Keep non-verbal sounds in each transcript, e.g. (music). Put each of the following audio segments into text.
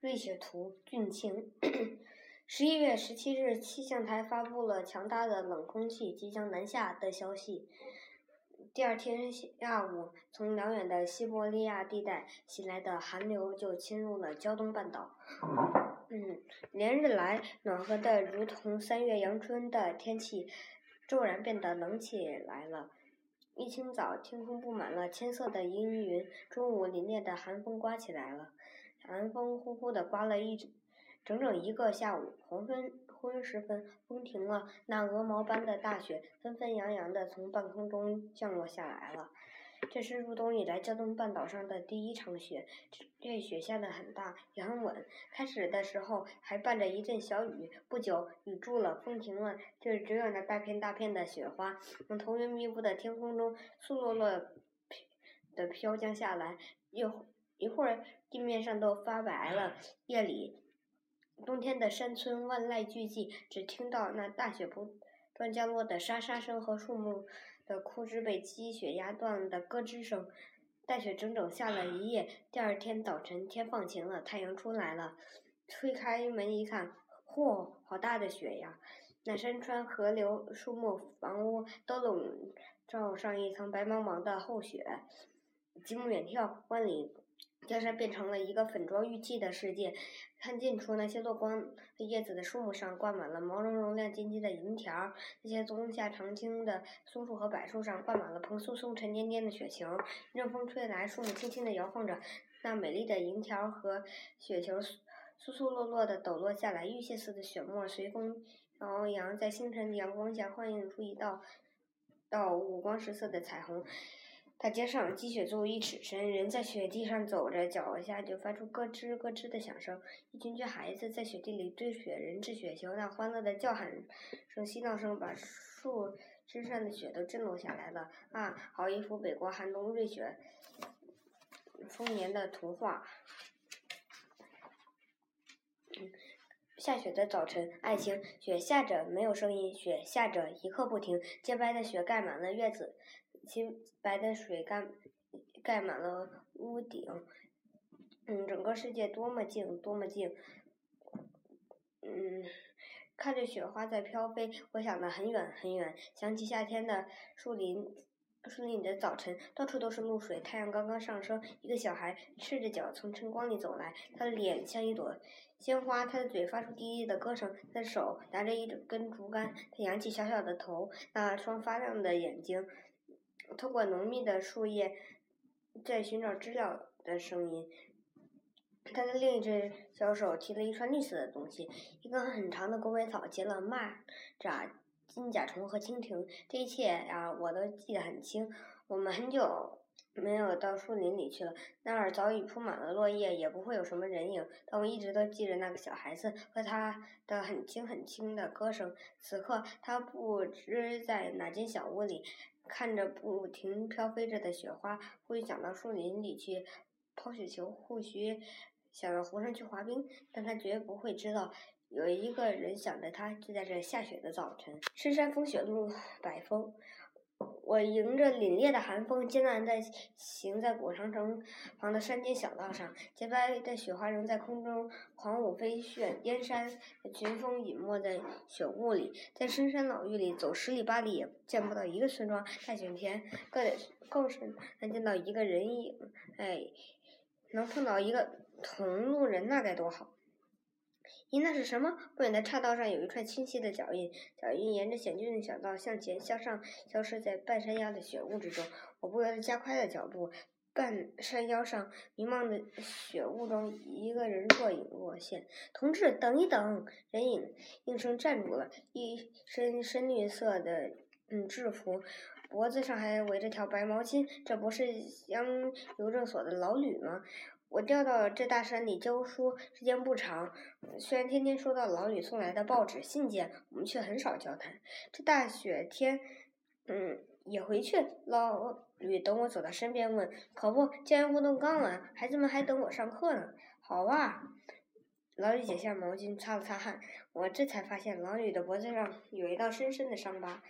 瑞雪图，俊清。十一月十七日，气象台发布了强大的冷空气即将南下的消息。第二天下午，从辽远的西伯利亚地带袭来的寒流就侵入了胶东半岛。嗯，连日来暖和的如同三月阳春的天气，骤然变得冷起来了。一清早，天空布满了千色的阴云。中午，凛冽的寒风刮起来了，寒风呼呼地刮了一整整一个下午。黄昏昏时分，风停了，那鹅毛般的大雪纷纷扬扬地从半空中降落下来了。这是入冬以来胶东半岛上的第一场雪，这雪下的很大，也很稳。开始的时候还伴着一阵小雨，不久雨住了，风停了，就只有那大片大片的雪花从头云密布的天空中簌落落的飘降下来，又一会儿地面上都发白了。夜里，冬天的山村万籁俱寂，只听到那大雪不断降落的沙沙声和树木。的枯枝被积雪压断的咯吱声，大雪整整下了一夜。第二天早晨，天放晴了，太阳出来了。推开门一看，嚯，好大的雪呀！那山川、河流、树木、房屋都笼罩上一层白茫茫的厚雪。极目远眺，万里。江山变成了一个粉妆玉砌的世界，看近处那些落光叶子的树木上挂满了毛茸茸、亮晶晶的银条；那些冬夏常青的松树和柏树上挂满了蓬松松、沉甸甸的雪球。一阵风吹来，树木轻轻地摇晃着，那美丽的银条和雪球簌簌落落地抖落下来，玉屑似的雪沫随风摇扬，在清晨的阳光下幻映出一道道五光十色的彩虹。大街上积雪足一尺深，人在雪地上走着，脚下就发出咯吱咯吱的响声。一群群孩子在雪地里堆雪人、掷雪球，那欢乐的叫喊声、嬉闹声，把树枝上的雪都震落下来了。啊，好一幅北国寒冬瑞雪丰年的图画！下雪的早晨，爱情，雪下着没有声音，雪下着一刻不停，洁白的雪盖满了院子。清白的水盖盖满了屋顶，嗯，整个世界多么静，多么静，嗯，看着雪花在飘飞，我想得很远很远，想起夏天的树林，树林里的早晨，到处都是露水，太阳刚刚上升，一个小孩赤着脚从晨光里走来，他的脸像一朵鲜花，他的嘴发出低低的歌声，他的手拿着一根竹竿，他扬起小小的头，那双发亮的眼睛。透过浓密的树叶，在寻找知了的声音。他的另一只小手提了一串绿色的东西，一根很长的狗尾草，结了蚂蚱、金甲虫和蜻蜓。这一切呀，我都记得很清。我们很久没有到树林里去了，那儿早已铺满了落叶，也不会有什么人影。但我一直都记着那个小孩子和他的很轻很轻的歌声。此刻，他不知在哪间小屋里。看着不停飘飞着的雪花，会想到树林里去抛雪球，或许想到湖上去滑冰，但他绝不会知道，有一个人想着他，就在这下雪的早晨。深山风雪路百风。我迎着凛冽的寒风，艰难地行在古长城旁的山间小道上。洁白的雪花仍在空中狂舞飞旋，燕山群峰隐没在雪雾里。在深山老峪里走十里八里，也见不到一个村庄。大雪天，更更是难见到一个人影。哎，能碰到一个同路人，那该多好！咦，那是什么？不远的岔道上有一串清晰的脚印，脚印沿着险峻的小道向前向上，消失在半山腰的雪雾之中。我不由得加快了脚步。半山腰上弥漫的雪雾中，一个人若隐若现。同志，等一等！人影应声站住了，一身深绿色的嗯制服，脖子上还围着条白毛巾。这不是乡邮政所的老吕吗？我调到了这大山里教书时间不长，虽然天天收到老吕送来的报纸信件，我们却很少交谈。这大雪天，嗯，也回去。老吕等我走到身边问：“可不，教研活动刚完，孩子们还等我上课呢。”好啊。老吕解下毛巾，擦了擦汗。我这才发现，老吕的脖子上有一道深深的伤疤。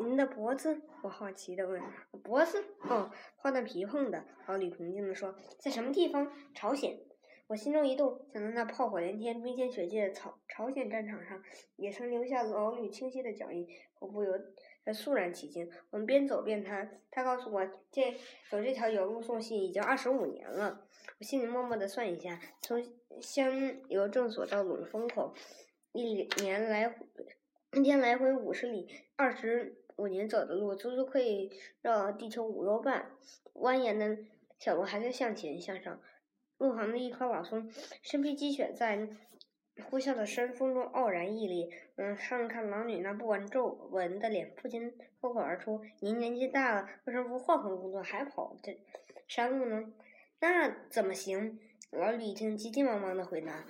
您的脖子？我好奇的问。脖子？哦，画的皮碰的。老李平静地说：“在什么地方？朝鲜。”我心中一动，想到那炮火连天、冰天雪地的朝朝鲜战场上，也曾留下老吕清晰的脚印，我不由得肃然起敬。我们边走边谈，他告诉我，这走这条邮路送信已经二十五年了。我心里默默的算一下，从香邮政所到陇风口，一年来一天来回五十里，二十五年走的路，足足可以绕地球五周半。蜿蜒的小路还在向前向上。路旁的一棵老松，身披积雪，在呼啸的山风中傲然屹立。嗯，看了看老女那布满皱纹的脸，不禁脱口而出：“您年纪大了，为什么不换换工作，还跑这山路呢？”那怎么行？老李一听，急急忙忙的回答：“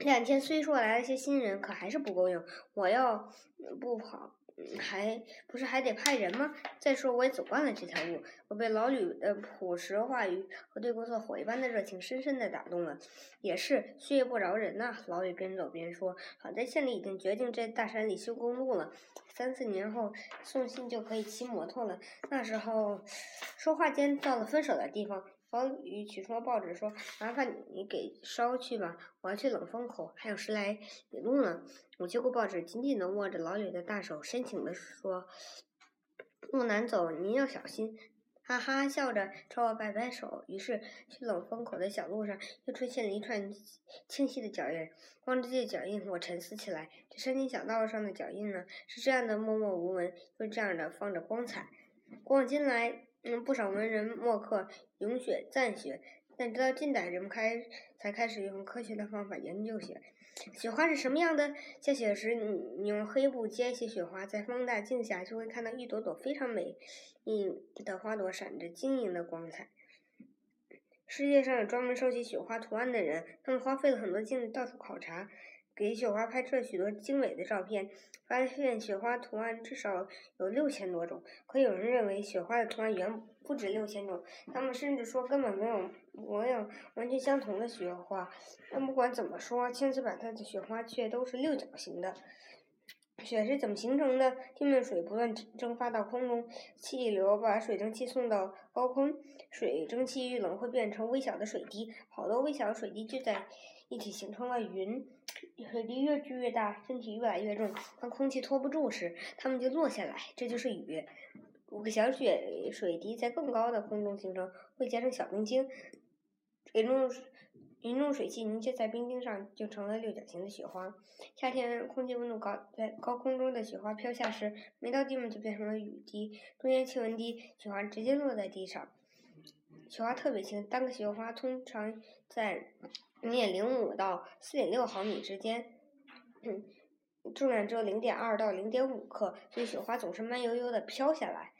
这两天虽说来了些新人，可还是不够用。我要不跑。”还不是还得派人吗？再说我也走惯了这条路，我被老吕的朴实话语和对工作火一般的热情深深的打动了。也是岁月不饶人呐，老吕边走边说。好在县里已经决定在大山里修公路了，三四年后送信就可以骑摩托了。那时候，说话间到了分手的地方。老吕取出了报纸，说：“麻烦你给捎去吧，我要去冷风口，还有十来里路呢。”我接过报纸，紧紧地握着老吕的大手，深情地说：“路难走，您要小心。”哈哈笑着朝我摆摆手。于是，去冷风口的小路上又出现了一串清晰的脚印。望着这脚印，我沉思起来：这山间小道上的脚印呢，是这样的默默无闻，又这样的放着光彩。古往今来。嗯，不少文人墨客咏雪赞雪，但直到近代，人们开才开始用科学的方法研究雪。雪花是什么样的？下雪时，你你用黑布接一些雪花，在放大镜下就会看到一朵朵非常美丽的花朵，闪着晶莹的光彩。世界上有专门收集雪花图案的人，他们花费了很多精力到处考察。给雪花拍摄许多精美的照片，发现雪花图案至少有六千多种。可有人认为雪花的图案远不止六千种，他们甚至说根本没有模样完全相同的雪花。但不管怎么说，千姿百态的雪花却都是六角形的。雪是怎么形成的？地面水不断蒸发到空中，气流把水蒸气送到高空，水蒸气遇冷会变成微小的水滴，好多微小的水滴聚在。一起形成了云，水滴越聚越大，身体越来越重。当空气拖不住时，它们就落下来，这就是雨。五个小雪水滴在更高的空中形成，会结成小冰晶。水中云中水汽凝结在冰晶上，就成了六角形的雪花。夏天空气温度高，在高空中的雪花飘下时，没到地面就变成了雨滴。中间气温低，雪花直接落在地上。雪花特别轻，单个雪花通常在。零点零五到四点六毫米之间，嗯重量只有零点二到零点五克，所以雪花总是慢悠悠的飘下来，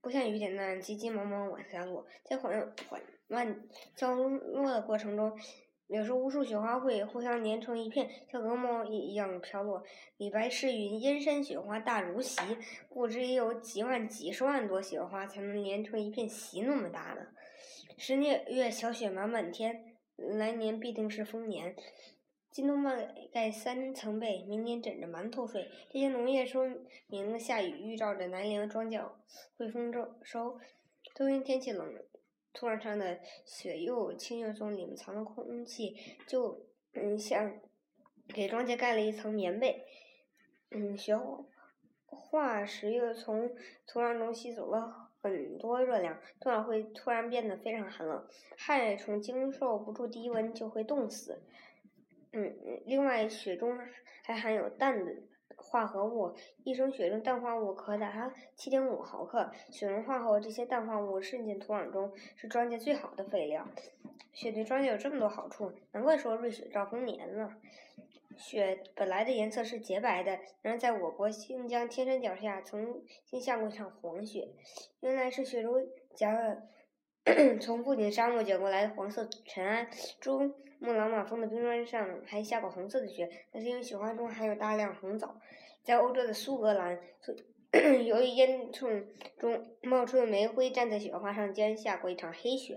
不像雨点那样急急忙忙往下落。在缓缓慢降落的过程中，有时无数雪花会互相粘成一片，像鹅毛一样飘落。李白诗云：“燕山雪花大如席。”不知也有几万、几十万朵雪花才能连成一片席那么大呢。十月小雪满满天。来年必定是丰年，今冬麦盖三层被，明年枕着馒头睡。这些农业说明了下雨预兆着来年庄稼会丰收。冬天天气冷，土壤上的雪又轻又松，里面藏的空气就嗯像给庄稼盖了一层棉被。嗯，雪化石又从土壤中吸走了。很多热量，土壤会突然变得非常寒冷，害虫经受不住低温就会冻死。嗯，另外雪中还含有氮的化合物，一升雪中氮化物可达七点五毫克。雪融化后，这些氮化物渗进土壤中，是庄稼最好的肥料。雪对庄稼有这么多好处，难怪说瑞雪兆丰年呢。雪本来的颜色是洁白的，然而在我国新疆天山脚下曾经下过一场黄雪，原来是雪中夹了 (coughs) 从附近沙漠卷过来的黄色尘埃。珠穆朗玛峰的冰川上还下过红色的雪，那是因为雪花中含有大量红枣。在欧洲的苏格兰，(coughs) 由于烟囱中冒出的煤灰，站在雪花上竟然下过一场黑雪。